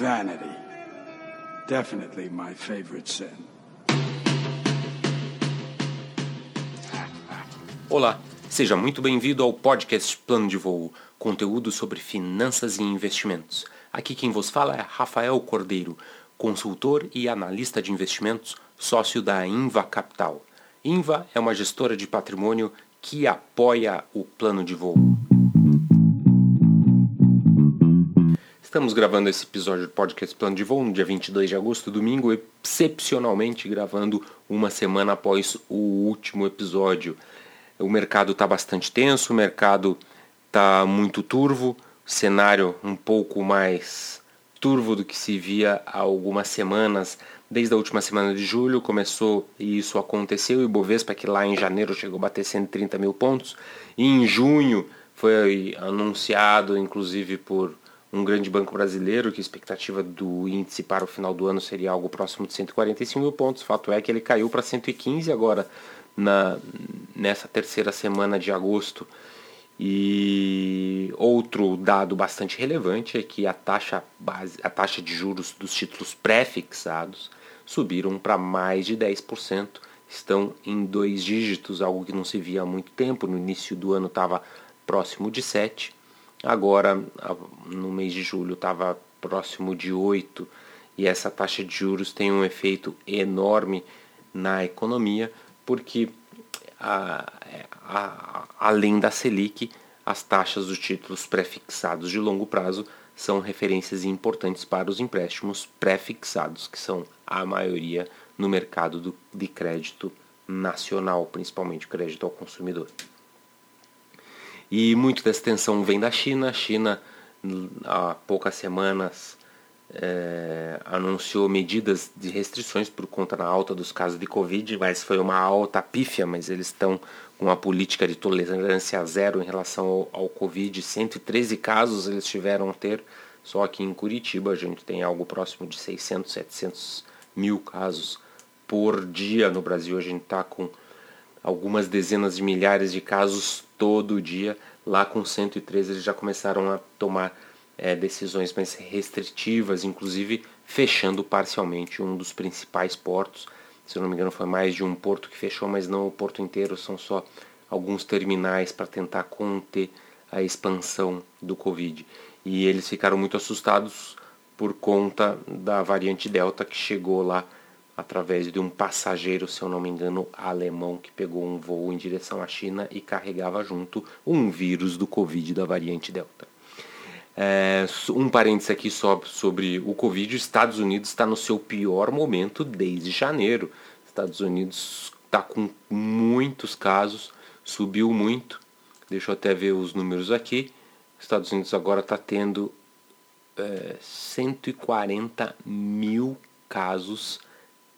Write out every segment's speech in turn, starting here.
Vanity. Definitely my favorite sin. Olá, seja muito bem-vindo ao podcast Plano de Voo, conteúdo sobre finanças e investimentos. Aqui quem vos fala é Rafael Cordeiro, consultor e analista de investimentos, sócio da Inva Capital. Inva é uma gestora de patrimônio que apoia o plano de voo. Estamos gravando esse episódio do podcast Plano de Voo no dia 22 de agosto, domingo, excepcionalmente gravando uma semana após o último episódio. O mercado está bastante tenso, o mercado está muito turvo, cenário um pouco mais turvo do que se via há algumas semanas. Desde a última semana de julho começou e isso aconteceu. O Ibovespa, que lá em janeiro chegou a bater 130 mil pontos, e em junho foi anunciado, inclusive por um grande banco brasileiro, que a expectativa do índice para o final do ano seria algo próximo de 145 mil pontos. Fato é que ele caiu para 115 agora na, nessa terceira semana de agosto. E outro dado bastante relevante é que a taxa, base, a taxa de juros dos títulos pré-fixados subiram para mais de 10%, estão em dois dígitos, algo que não se via há muito tempo. No início do ano estava próximo de 7%, agora no mês de julho estava próximo de 8%, e essa taxa de juros tem um efeito enorme na economia, porque a, a, além da Selic, as taxas dos títulos pré-fixados de longo prazo são referências importantes para os empréstimos pré-fixados, que são a maioria no mercado do, de crédito nacional, principalmente crédito ao consumidor. E muito dessa tensão vem da China. A China, há poucas semanas, é, anunciou medidas de restrições por conta da alta dos casos de Covid, mas foi uma alta pífia, mas eles estão com uma política de tolerância zero em relação ao, ao Covid. 113 casos eles tiveram a ter, só aqui em Curitiba a gente tem algo próximo de 600, 700 mil casos por dia. No Brasil a gente está com algumas dezenas de milhares de casos todo dia. Lá com 113 eles já começaram a tomar é, decisões mais restritivas, inclusive fechando parcialmente um dos principais portos. Se eu não me engano, foi mais de um porto que fechou, mas não o porto inteiro, são só alguns terminais para tentar conter a expansão do Covid. E eles ficaram muito assustados por conta da variante Delta que chegou lá através de um passageiro, se eu não me engano, alemão que pegou um voo em direção à China e carregava junto um vírus do Covid da variante Delta. É, um parênteses aqui só sobre o Covid. Os Estados Unidos está no seu pior momento desde janeiro. Estados Unidos está com muitos casos, subiu muito. Deixa eu até ver os números aqui. Estados Unidos agora está tendo é, 140 mil casos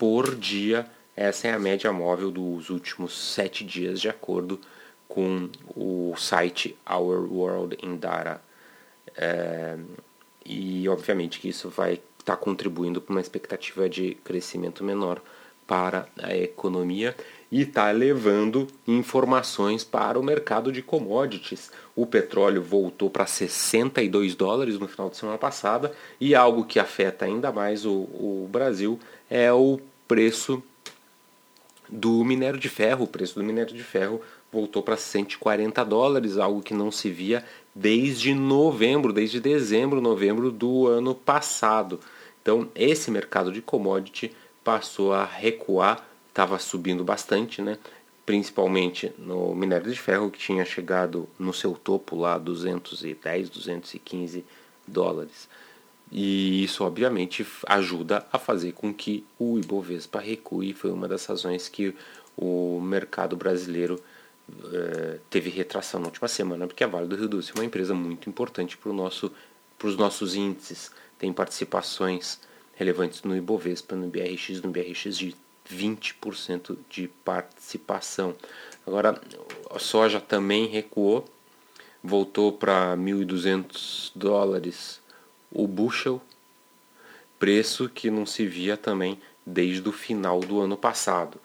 por dia. Essa é a média móvel dos últimos sete dias, de acordo com o site Our World in Data é, e obviamente que isso vai estar tá contribuindo para uma expectativa de crescimento menor para a economia e está levando informações para o mercado de commodities. O petróleo voltou para 62 dólares no final de semana passada e algo que afeta ainda mais o, o Brasil é o preço do minério de ferro. O preço do minério de ferro voltou para 140 dólares, algo que não se via desde novembro, desde dezembro, novembro do ano passado. Então, esse mercado de commodity passou a recuar, estava subindo bastante, né? principalmente no minério de ferro, que tinha chegado no seu topo lá 210, 215 dólares. E isso, obviamente, ajuda a fazer com que o Ibovespa recue. Foi uma das razões que o mercado brasileiro eh, teve retração na última semana, porque a Vale do Rio Doce é uma empresa muito importante para nosso, os nossos índices. Tem participações relevantes no Ibovespa, no BRX, no BRX de 20% de participação. Agora, a soja também recuou, voltou para 1.200 dólares o bushel, preço que não se via também desde o final do ano passado.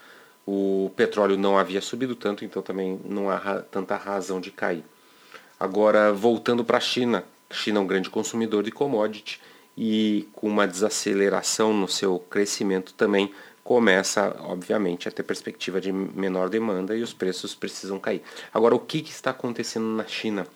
O petróleo não havia subido tanto, então também não há tanta razão de cair. Agora, voltando para a China, China é um grande consumidor de commodity e com uma desaceleração no seu crescimento também começa, obviamente, a ter perspectiva de menor demanda e os preços precisam cair. Agora, o que, que está acontecendo na China?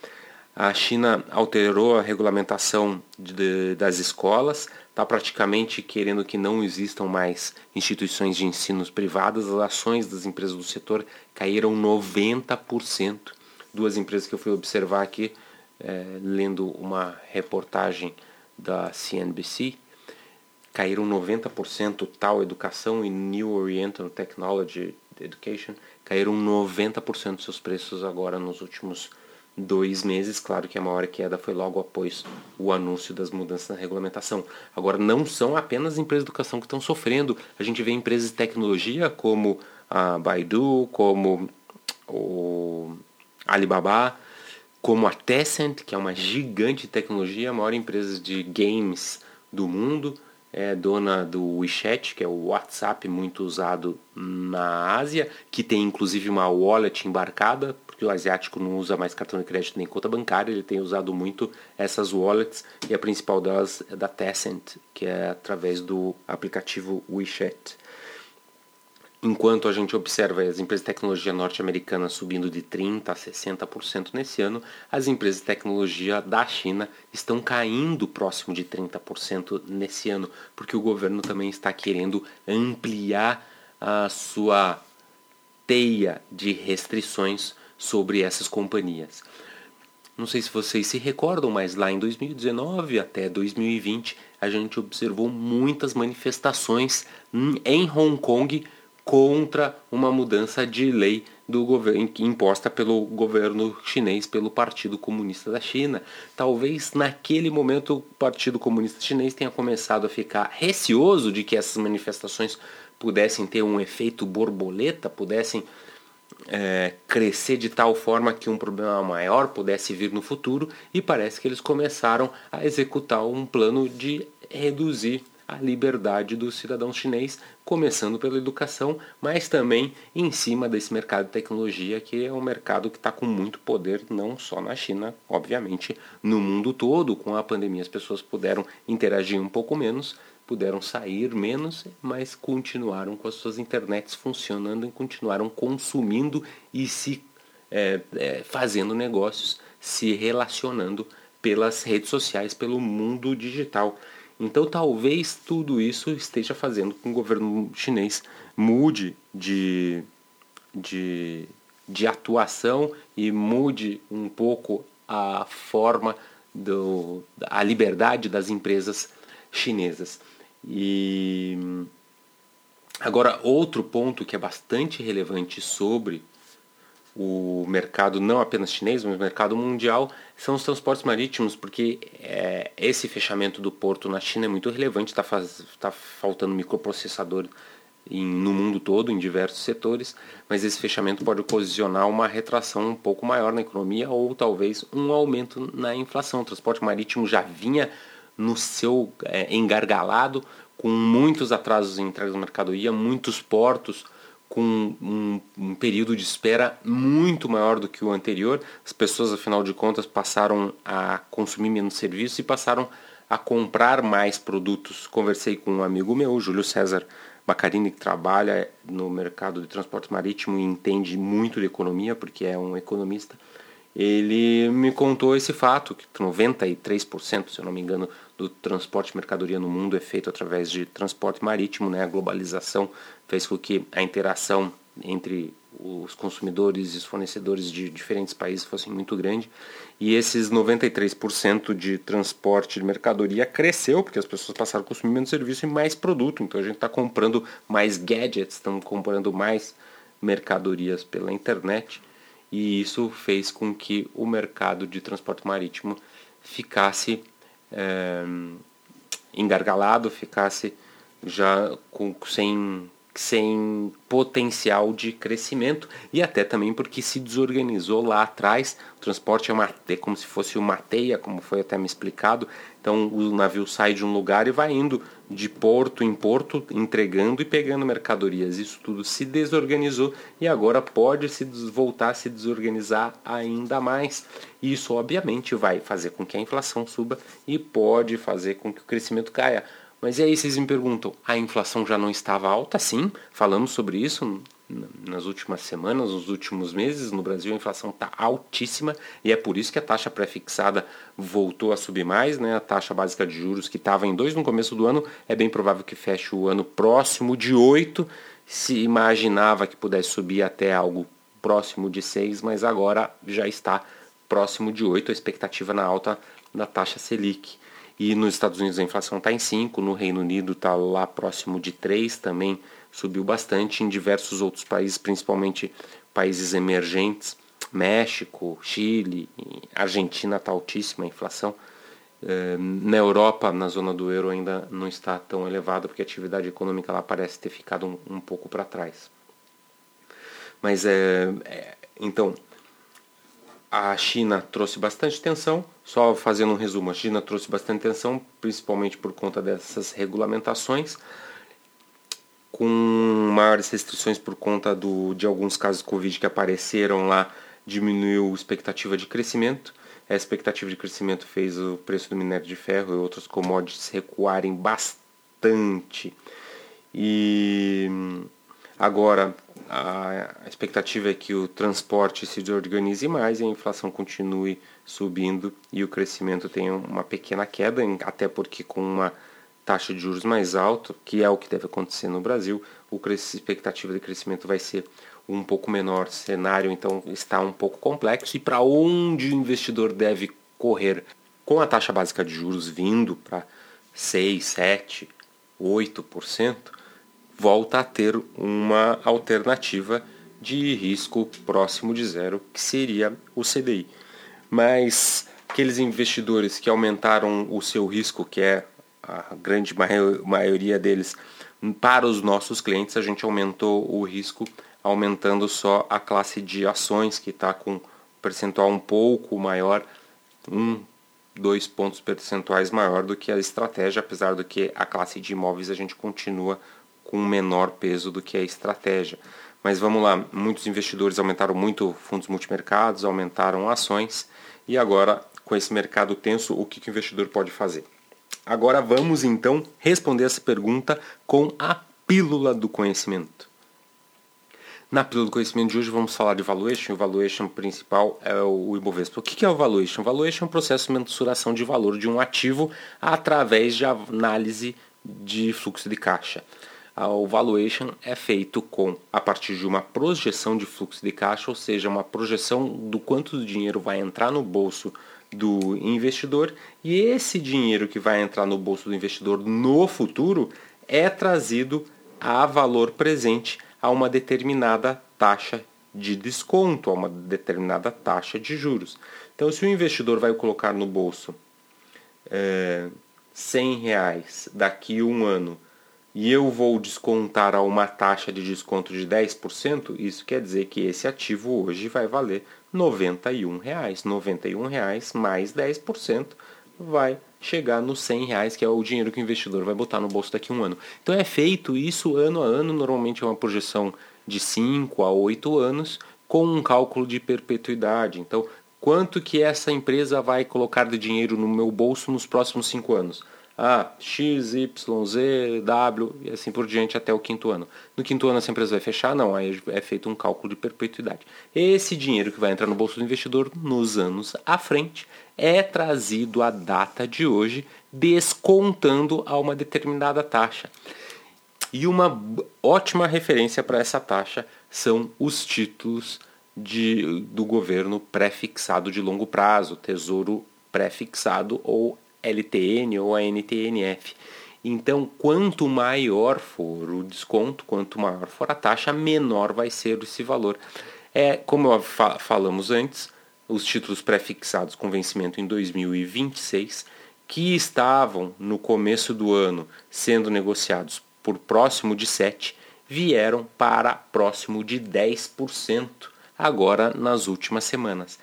A China alterou a regulamentação de, das escolas, está praticamente querendo que não existam mais instituições de ensino privadas. As ações das empresas do setor caíram 90%. Duas empresas que eu fui observar aqui, é, lendo uma reportagem da CNBC, caíram 90%, Tal Educação e New Oriental Technology Education caíram 90% dos seus preços agora nos últimos dois meses. Claro que a maior queda foi logo após o anúncio das mudanças na regulamentação. Agora, não são apenas empresas de educação que estão sofrendo. A gente vê empresas de tecnologia como a Baidu, como o Alibaba, como a Tencent, que é uma gigante de tecnologia, a maior empresa de games do mundo, é dona do WeChat, que é o WhatsApp muito usado na Ásia, que tem inclusive uma wallet embarcada, porque o asiático não usa mais cartão de crédito nem conta bancária, ele tem usado muito essas wallets e a principal delas é da Tencent, que é através do aplicativo WeChat. Enquanto a gente observa as empresas de tecnologia norte-americanas subindo de 30% a 60% nesse ano, as empresas de tecnologia da China estão caindo próximo de 30% nesse ano, porque o governo também está querendo ampliar a sua teia de restrições sobre essas companhias. Não sei se vocês se recordam, mas lá em 2019 até 2020 a gente observou muitas manifestações em Hong Kong contra uma mudança de lei do governo imposta pelo governo chinês, pelo Partido Comunista da China. Talvez naquele momento o Partido Comunista Chinês tenha começado a ficar receoso de que essas manifestações pudessem ter um efeito borboleta, pudessem é, crescer de tal forma que um problema maior pudesse vir no futuro, e parece que eles começaram a executar um plano de reduzir a liberdade do cidadão chinês, começando pela educação, mas também em cima desse mercado de tecnologia, que é um mercado que está com muito poder, não só na China, obviamente, no mundo todo. Com a pandemia, as pessoas puderam interagir um pouco menos, puderam sair menos, mas continuaram com as suas internets funcionando e continuaram consumindo e se é, é, fazendo negócios, se relacionando pelas redes sociais, pelo mundo digital. Então talvez tudo isso esteja fazendo com que o governo chinês mude de, de, de atuação e mude um pouco a forma, do, a liberdade das empresas chinesas. E agora outro ponto que é bastante relevante sobre o mercado não apenas chinês, mas o mercado mundial, são os transportes marítimos, porque é, esse fechamento do porto na China é muito relevante, está tá faltando microprocessador em, no mundo todo, em diversos setores, mas esse fechamento pode ocasionar uma retração um pouco maior na economia ou talvez um aumento na inflação. O transporte marítimo já vinha no seu é, engargalado, com muitos atrasos em entrega do mercadoria, muitos portos com um, um, período de espera muito maior do que o anterior. As pessoas, afinal de contas, passaram a consumir menos serviços e passaram a comprar mais produtos. Conversei com um amigo meu, Júlio César Bacarini, que trabalha no mercado de transporte marítimo e entende muito de economia, porque é um economista. Ele me contou esse fato, que 93%, se eu não me engano, do transporte de mercadoria no mundo é feito através de transporte marítimo, né? A globalização fez com que a interação entre os consumidores e os fornecedores de diferentes países fosse muito grande. E esses 93% de transporte de mercadoria cresceu, porque as pessoas passaram a consumir menos serviço e mais produto. Então a gente está comprando mais gadgets, estamos comprando mais mercadorias pela internet. E isso fez com que o mercado de transporte marítimo ficasse é, engargalado, ficasse já com, sem sem potencial de crescimento e até também porque se desorganizou lá atrás. O transporte é, uma, é como se fosse uma teia, como foi até me explicado. Então o navio sai de um lugar e vai indo de porto em porto, entregando e pegando mercadorias. Isso tudo se desorganizou e agora pode se voltar a se desorganizar ainda mais. Isso obviamente vai fazer com que a inflação suba e pode fazer com que o crescimento caia. Mas e aí vocês me perguntam, a inflação já não estava alta? Sim, falamos sobre isso nas últimas semanas, nos últimos meses. No Brasil a inflação está altíssima e é por isso que a taxa pré-fixada voltou a subir mais. Né? A taxa básica de juros que estava em 2 no começo do ano é bem provável que feche o ano próximo de 8. Se imaginava que pudesse subir até algo próximo de 6, mas agora já está próximo de 8, a expectativa na alta da taxa Selic. E nos Estados Unidos a inflação está em 5, no Reino Unido está lá próximo de 3 também, subiu bastante. Em diversos outros países, principalmente países emergentes, México, Chile, Argentina está altíssima a inflação. Eh, na Europa, na zona do euro, ainda não está tão elevada, porque a atividade econômica lá parece ter ficado um, um pouco para trás. Mas é, é, então a China trouxe bastante tensão, só fazendo um resumo, a China trouxe bastante tensão, principalmente por conta dessas regulamentações, com maiores restrições por conta do, de alguns casos de Covid que apareceram lá, diminuiu a expectativa de crescimento. A expectativa de crescimento fez o preço do minério de ferro e outros commodities recuarem bastante. E agora a expectativa é que o transporte se desorganize mais e a inflação continue subindo e o crescimento tenha uma pequena queda, até porque com uma taxa de juros mais alta, que é o que deve acontecer no Brasil, a expectativa de crescimento vai ser um pouco menor. O cenário então está um pouco complexo e para onde o investidor deve correr com a taxa básica de juros vindo para 6, 7, 8%, volta a ter uma alternativa de risco próximo de zero, que seria o CDI. Mas aqueles investidores que aumentaram o seu risco, que é a grande maioria deles, para os nossos clientes, a gente aumentou o risco aumentando só a classe de ações, que está com um percentual um pouco maior, um, dois pontos percentuais maior do que a estratégia, apesar do que a classe de imóveis a gente continua com menor peso do que a estratégia. Mas vamos lá, muitos investidores aumentaram muito fundos multimercados, aumentaram ações e agora com esse mercado tenso, o que, o investidor pode fazer? Agora vamos então responder essa pergunta com a pílula do conhecimento. Na pílula do conhecimento de hoje vamos falar de valuation. O valuation principal é o Ibovespa. O que é o valuation? O valuation é um processo de mensuração de valor de um ativo através de análise de fluxo de caixa o valuation é feito com a partir de uma projeção de fluxo de caixa, ou seja, uma projeção do quanto dinheiro vai entrar no bolso do investidor e esse dinheiro que vai entrar no bolso do investidor no futuro é trazido a valor presente a uma determinada taxa de desconto, a uma determinada taxa de juros. Então, se o investidor vai colocar no bolso é, 100 reais daqui a um ano e eu vou descontar a uma taxa de desconto de 10%, isso quer dizer que esse ativo hoje vai valer 91 reais. 91 reais mais 10% vai chegar nos 100 reais, que é o dinheiro que o investidor vai botar no bolso daqui a um ano. Então é feito isso ano a ano, normalmente é uma projeção de 5 a 8 anos, com um cálculo de perpetuidade. Então, quanto que essa empresa vai colocar de dinheiro no meu bolso nos próximos 5 anos? Ah, X, Y, Z, W e assim por diante até o quinto ano. No quinto ano essa empresa vai fechar? Não, aí é feito um cálculo de perpetuidade. Esse dinheiro que vai entrar no bolso do investidor nos anos à frente é trazido à data de hoje, descontando a uma determinada taxa. E uma ótima referência para essa taxa são os títulos de, do governo pré-fixado de longo prazo, tesouro pré-fixado ou LTN ou a NTNF. Então, quanto maior for o desconto, quanto maior for a taxa, menor vai ser esse valor. É, como falamos antes, os títulos pré-fixados com vencimento em 2026, que estavam no começo do ano sendo negociados por próximo de 7, vieram para próximo de 10% agora nas últimas semanas.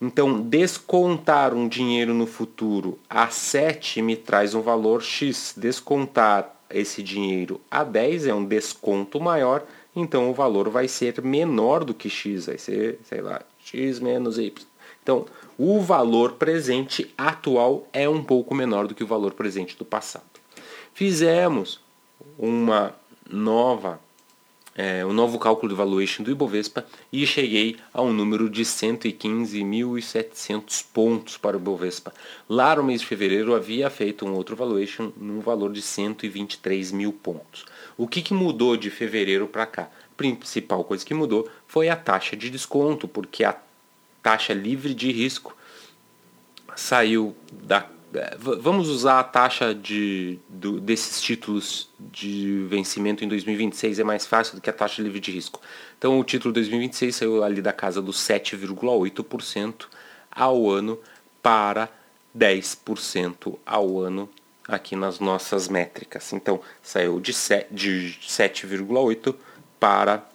Então, descontar um dinheiro no futuro a 7 me traz um valor X. Descontar esse dinheiro a 10 é um desconto maior, então o valor vai ser menor do que X, vai ser, sei lá, X menos Y. Então, o valor presente atual é um pouco menor do que o valor presente do passado. Fizemos uma nova é, um novo cálculo de valuation do Ibovespa e cheguei a um número de 115.700 pontos para o Ibovespa. Lá no mês de fevereiro havia feito um outro valuation num valor de 123 mil pontos. O que, que mudou de fevereiro para cá? A principal coisa que mudou foi a taxa de desconto, porque a taxa livre de risco saiu da vamos usar a taxa de, do, desses títulos de vencimento em 2026 é mais fácil do que a taxa livre de risco. Então o título 2026 saiu ali da casa dos 7,8% ao ano para 10% ao ano aqui nas nossas métricas. Então saiu de 7,8% para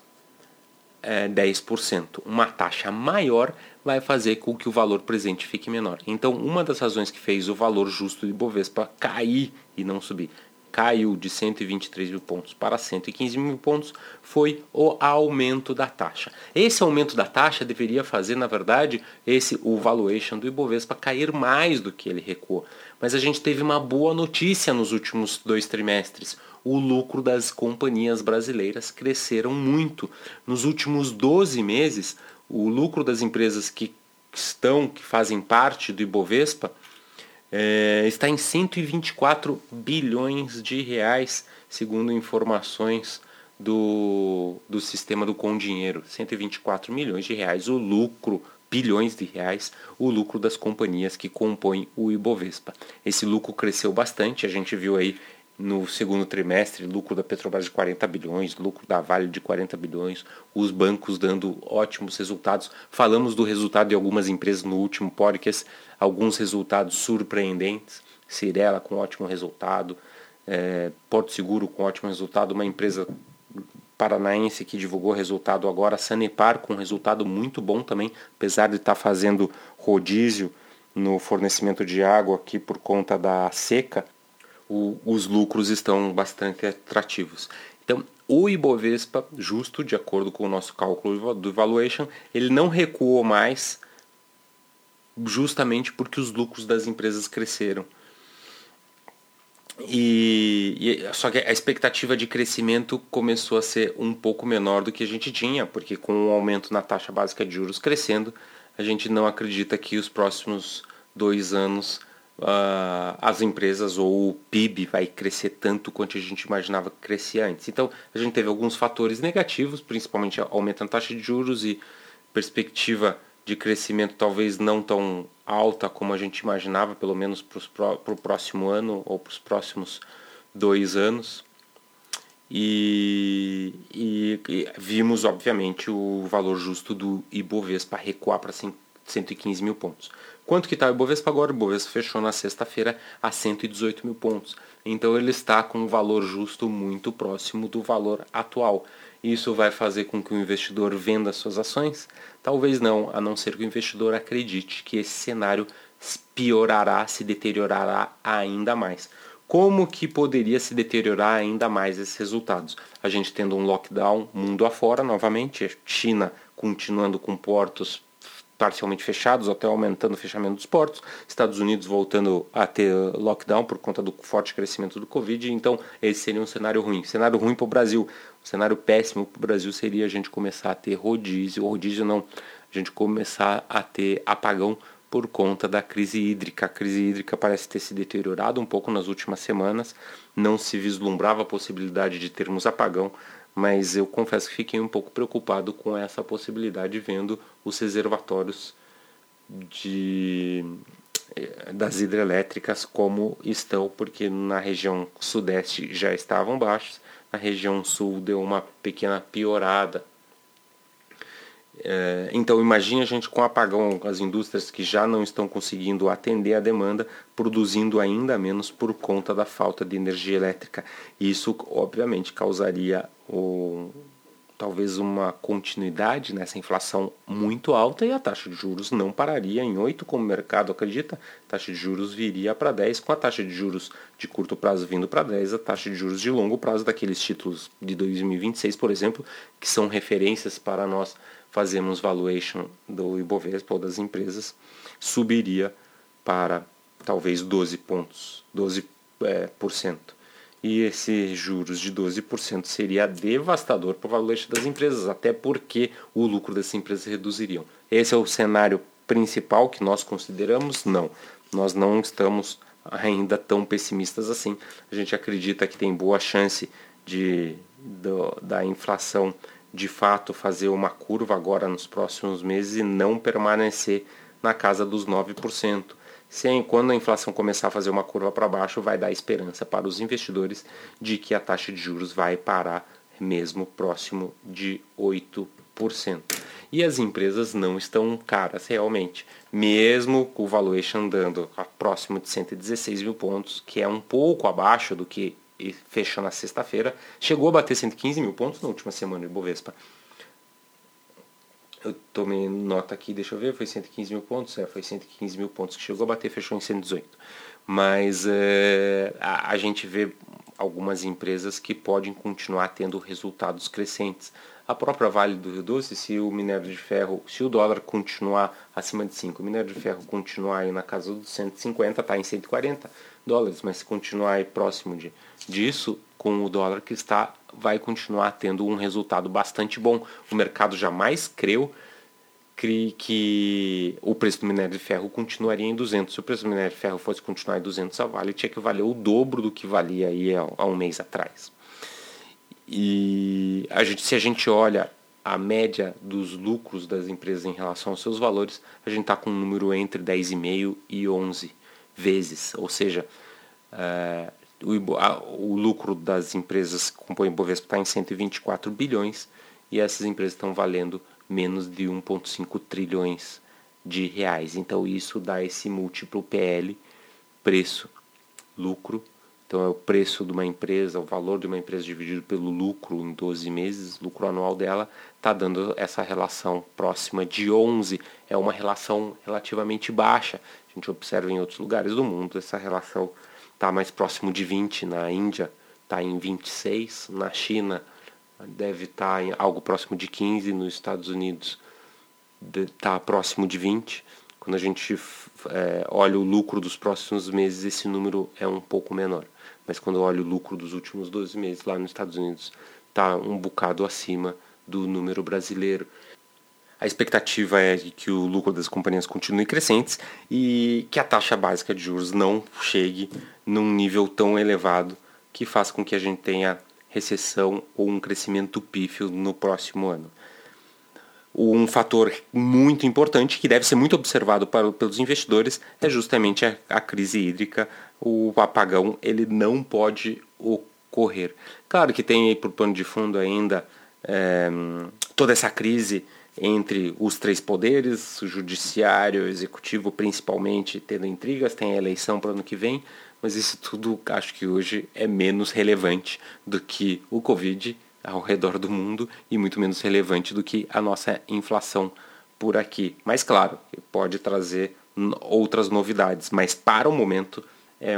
é, 10%. Uma taxa maior vai fazer com que o valor presente fique menor. Então, uma das razões que fez o valor justo de Bovespa cair e não subir, caiu de 123 mil pontos para 115 mil pontos, foi o aumento da taxa. Esse aumento da taxa deveria fazer, na verdade, esse o valuation do Ibovespa cair mais do que ele recuou. Mas a gente teve uma boa notícia nos últimos dois trimestres. O lucro das companhias brasileiras cresceram muito. Nos últimos 12 meses, o lucro das empresas que estão, que fazem parte do Ibovespa, é, está em 124 bilhões de reais, segundo informações do, do sistema do Com Dinheiro. 124 milhões de reais o lucro, bilhões de reais, o lucro das companhias que compõem o Ibovespa. Esse lucro cresceu bastante, a gente viu aí no segundo trimestre, lucro da Petrobras de 40 bilhões, lucro da Vale de 40 bilhões, os bancos dando ótimos resultados. Falamos do resultado de algumas empresas no último podcast, alguns resultados surpreendentes. Cirela com ótimo resultado, é, Porto Seguro com ótimo resultado, uma empresa paranaense que divulgou resultado agora, Sanepar com resultado muito bom também, apesar de estar fazendo rodízio no fornecimento de água aqui por conta da seca, o, os lucros estão bastante atrativos. Então, o Ibovespa, justo de acordo com o nosso cálculo do valuation, ele não recuou mais justamente porque os lucros das empresas cresceram. E, e, só que a expectativa de crescimento começou a ser um pouco menor do que a gente tinha, porque com o aumento na taxa básica de juros crescendo, a gente não acredita que os próximos dois anos uh, as empresas ou o PIB vai crescer tanto quanto a gente imaginava que crescia antes. Então, a gente teve alguns fatores negativos, principalmente aumento na taxa de juros e perspectiva de crescimento talvez não tão alta como a gente imaginava, pelo menos para o próximo ano ou para os próximos dois anos. E, e, e, vimos, obviamente, o valor justo do Ibovespa recuar para 115 mil pontos. Quanto que está o Ibovespa agora? O Ibovespa fechou na sexta-feira a 118 mil pontos. Então ele está com um valor justo muito próximo do valor atual. Isso vai fazer com que o investidor venda suas ações? Talvez não, a não ser que o investidor acredite que esse cenário piorará, se deteriorará ainda mais. Como que poderia se deteriorar ainda mais esses resultados? A gente tendo um lockdown mundo afora novamente, China continuando com portos parcialmente fechados, até aumentando o fechamento dos portos, Estados Unidos voltando a ter lockdown por conta do forte crescimento do Covid, então esse seria um cenário ruim. Cenário ruim para o Brasil, um cenário péssimo para o Brasil seria a gente começar a ter rodízio, rodízio não, a gente começar a ter apagão por conta da crise hídrica. A crise hídrica parece ter se deteriorado um pouco nas últimas semanas, não se vislumbrava a possibilidade de termos apagão, mas eu confesso que fiquei um pouco preocupado com essa possibilidade vendo os reservatórios de eh, das hidrelétricas como estão, porque na região sudeste já estavam baixos, na região sul deu uma pequena piorada. É, então imagine a gente com apagão, as indústrias que já não estão conseguindo atender a demanda, produzindo ainda menos por conta da falta de energia elétrica. Isso obviamente causaria o, talvez uma continuidade nessa inflação muito alta e a taxa de juros não pararia em 8, como o mercado acredita. A taxa de juros viria para 10, com a taxa de juros de curto prazo vindo para 10, a taxa de juros de longo prazo daqueles títulos de 2026, por exemplo, que são referências para nós fazermos valuation do Ibovespa ou das empresas, subiria para talvez 12 pontos, 12%. É, por cento e esse juros de 12% seria devastador para o valuation das empresas, até porque o lucro dessas empresas reduziriam. Esse é o cenário principal que nós consideramos? Não. Nós não estamos ainda tão pessimistas assim. A gente acredita que tem boa chance de, da inflação de fato fazer uma curva agora nos próximos meses e não permanecer na casa dos 9%. Sem, quando a inflação começar a fazer uma curva para baixo, vai dar esperança para os investidores de que a taxa de juros vai parar mesmo próximo de 8%. E as empresas não estão caras realmente, mesmo com o valuation andando próximo de 116 mil pontos, que é um pouco abaixo do que fechou na sexta-feira, chegou a bater 115 mil pontos na última semana de Bovespa. Eu tomei nota aqui, deixa eu ver, foi 115 mil pontos? É, foi 115 mil pontos que chegou a bater, fechou em 118. Mas é, a, a gente vê algumas empresas que podem continuar tendo resultados crescentes. A própria Vale do Rio Doce, se o minério de ferro, se o dólar continuar acima de 5, o minério de ferro continuar aí na casa dos 150, está em 140 dólares, mas se continuar aí próximo de, disso, com o dólar que está, vai continuar tendo um resultado bastante bom. O mercado jamais creu que o preço do minério de ferro continuaria em 200. Se o preço do minério de ferro fosse continuar em 200 a Vale, tinha que valer o dobro do que valia aí há um mês atrás. E a gente, se a gente olha a média dos lucros das empresas em relação aos seus valores, a gente está com um número entre 10,5 e 11 vezes. Ou seja, é, o, a, o lucro das empresas que compõem o Bovespa está em 124 bilhões e essas empresas estão valendo menos de 1,5 trilhões de reais. Então isso dá esse múltiplo PL, preço, lucro. Então é o preço de uma empresa, o valor de uma empresa dividido pelo lucro em 12 meses, lucro anual dela, está dando essa relação próxima de 11. É uma relação relativamente baixa. A gente observa em outros lugares do mundo essa relação está mais próximo de 20, na Índia está em 26, na China deve estar em algo próximo de 15, nos Estados Unidos está próximo de 20. Quando a gente é, olha o lucro dos próximos meses, esse número é um pouco menor. Mas quando eu olho o lucro dos últimos 12 meses lá nos Estados Unidos, está um bocado acima do número brasileiro. A expectativa é que o lucro das companhias continue crescentes e que a taxa básica de juros não chegue num nível tão elevado que faça com que a gente tenha recessão ou um crescimento pífio no próximo ano. Um fator muito importante que deve ser muito observado para, pelos investidores é justamente a, a crise hídrica. O apagão ele não pode ocorrer. Claro que tem aí por pano de fundo ainda é, toda essa crise entre os três poderes, o judiciário, o executivo principalmente, tendo intrigas, tem a eleição para o ano que vem, mas isso tudo acho que hoje é menos relevante do que o Covid ao redor do mundo e muito menos relevante do que a nossa inflação por aqui. Mas claro, pode trazer outras novidades, mas para o momento é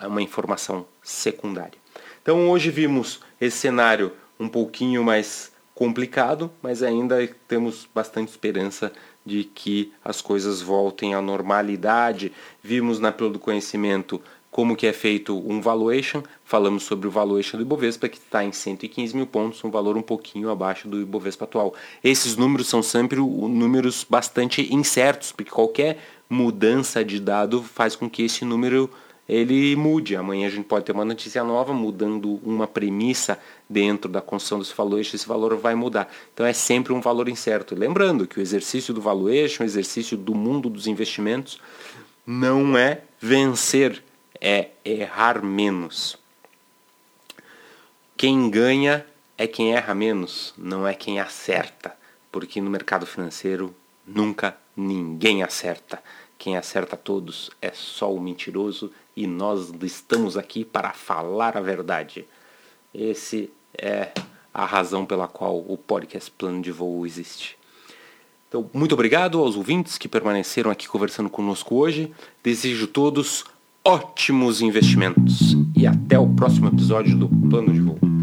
uma informação secundária. Então hoje vimos esse cenário um pouquinho mais complicado, mas ainda temos bastante esperança de que as coisas voltem à normalidade. Vimos na Pílula do Conhecimento como que é feito um valuation, falamos sobre o valuation do Ibovespa, que está em 115 mil pontos, um valor um pouquinho abaixo do Ibovespa atual. Esses números são sempre números bastante incertos, porque qualquer mudança de dado faz com que esse número ele mude. Amanhã a gente pode ter uma notícia nova mudando uma premissa dentro da construção desse valuation, esse valor vai mudar. Então é sempre um valor incerto. Lembrando que o exercício do valuation, o exercício do mundo dos investimentos, não é vencer, é errar menos. Quem ganha é quem erra menos, não é quem acerta. porque no mercado financeiro nunca ninguém acerta. Quem acerta todos é só o mentiroso e nós estamos aqui para falar a verdade. Esse é a razão pela qual o podcast Plano de Voo existe. Então, muito obrigado aos ouvintes que permaneceram aqui conversando conosco hoje. Desejo todos ótimos investimentos e até o próximo episódio do Plano de Voo.